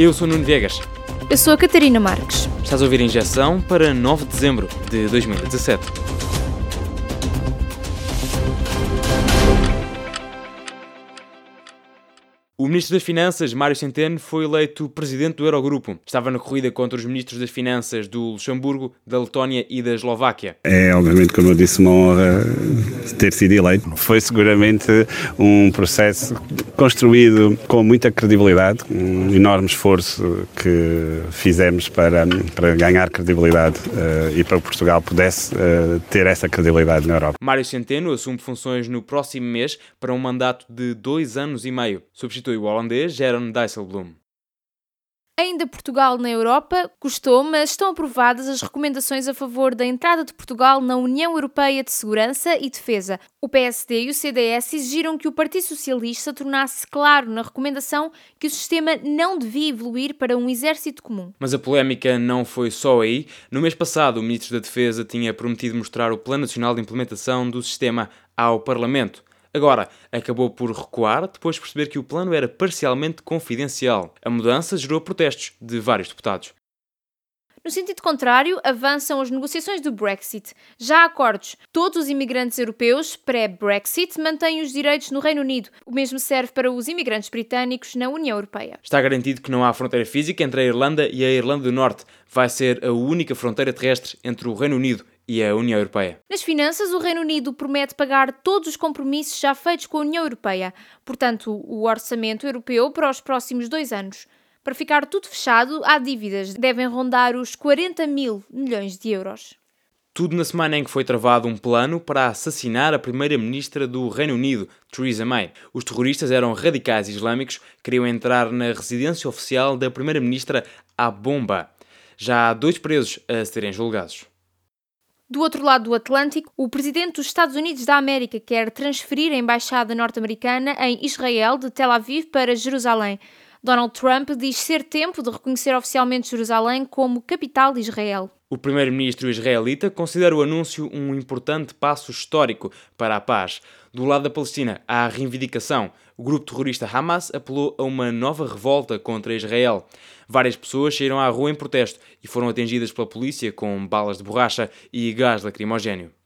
Eu sou Nuno Viegas. Eu sou a Catarina Marques. Estás a ouvir a injeção para 9 de dezembro de 2017. O Ministro das Finanças, Mário Centeno, foi eleito presidente do Eurogrupo. Estava na corrida contra os ministros das Finanças do Luxemburgo, da Letónia e da Eslováquia. É, obviamente, como eu disse, uma honra ter sido eleito. Foi seguramente um processo construído com muita credibilidade, um enorme esforço que fizemos para, para ganhar credibilidade uh, e para que Portugal pudesse uh, ter essa credibilidade na Europa. Mário Centeno assume funções no próximo mês para um mandato de dois anos e meio. Substitui substitui o holandês Jeroen Dijsselbloem. Ainda Portugal na Europa custou, mas estão aprovadas as recomendações a favor da entrada de Portugal na União Europeia de Segurança e Defesa. O PSD e o CDS exigiram que o Partido Socialista tornasse claro na recomendação que o sistema não devia evoluir para um exército comum. Mas a polémica não foi só aí. No mês passado, o Ministro da Defesa tinha prometido mostrar o Plano Nacional de Implementação do sistema ao Parlamento. Agora, acabou por recuar depois de perceber que o plano era parcialmente confidencial. A mudança gerou protestos de vários deputados. No sentido contrário, avançam as negociações do Brexit. Já há acordos. Todos os imigrantes europeus pré-Brexit mantêm os direitos no Reino Unido. O mesmo serve para os imigrantes britânicos na União Europeia. Está garantido que não há fronteira física entre a Irlanda e a Irlanda do Norte. Vai ser a única fronteira terrestre entre o Reino Unido e a União Europeia. Nas finanças, o Reino Unido promete pagar todos os compromissos já feitos com a União Europeia, portanto, o orçamento europeu para os próximos dois anos. Para ficar tudo fechado, há dívidas, devem rondar os 40 mil milhões de euros. Tudo na semana em que foi travado um plano para assassinar a primeira-ministra do Reino Unido, Theresa May. Os terroristas eram radicais islâmicos, queriam entrar na residência oficial da primeira-ministra à bomba. Já há dois presos a serem julgados. Do outro lado do Atlântico, o presidente dos Estados Unidos da América quer transferir a embaixada norte-americana em Israel de Tel Aviv para Jerusalém. Donald Trump diz ser tempo de reconhecer oficialmente Jerusalém como capital de Israel. O primeiro-ministro israelita considera o anúncio um importante passo histórico para a paz. Do lado da Palestina, há a reivindicação. O grupo terrorista Hamas apelou a uma nova revolta contra Israel. Várias pessoas saíram à rua em protesto e foram atingidas pela polícia com balas de borracha e gás lacrimogéneo.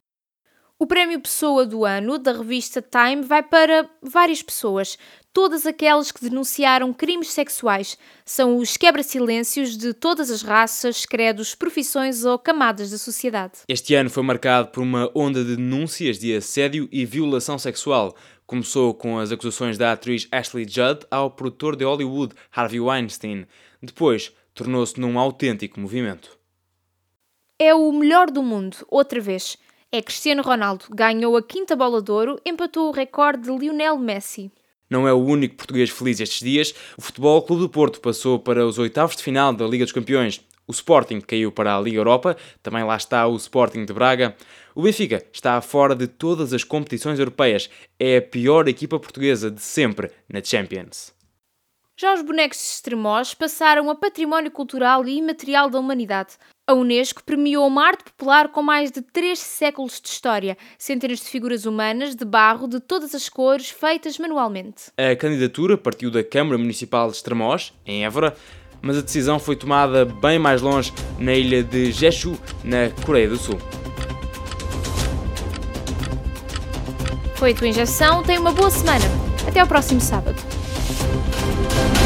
O prémio Pessoa do Ano da revista Time vai para várias pessoas, todas aquelas que denunciaram crimes sexuais. São os quebra-silêncios de todas as raças, credos, profissões ou camadas da sociedade. Este ano foi marcado por uma onda de denúncias de assédio e violação sexual. Começou com as acusações da atriz Ashley Judd ao produtor de Hollywood, Harvey Weinstein. Depois, tornou-se num autêntico movimento. É o melhor do mundo, outra vez é Cristiano Ronaldo. Ganhou a quinta bola de ouro, empatou o recorde de Lionel Messi. Não é o único português feliz estes dias. O Futebol Clube do Porto passou para os oitavos de final da Liga dos Campeões. O Sporting caiu para a Liga Europa, também lá está o Sporting de Braga. O Benfica está fora de todas as competições europeias. É a pior equipa portuguesa de sempre na Champions. Já os bonecos de Extremós passaram a património cultural e imaterial da humanidade. A Unesco premiou uma arte popular com mais de três séculos de história, centenas de figuras humanas de barro de todas as cores, feitas manualmente. A candidatura partiu da Câmara Municipal de Estremoz, em Évora, mas a decisão foi tomada bem mais longe, na ilha de Jeju, na Coreia do Sul. Foi a tua injeção, tenha uma boa semana. Até ao próximo sábado. Thank you.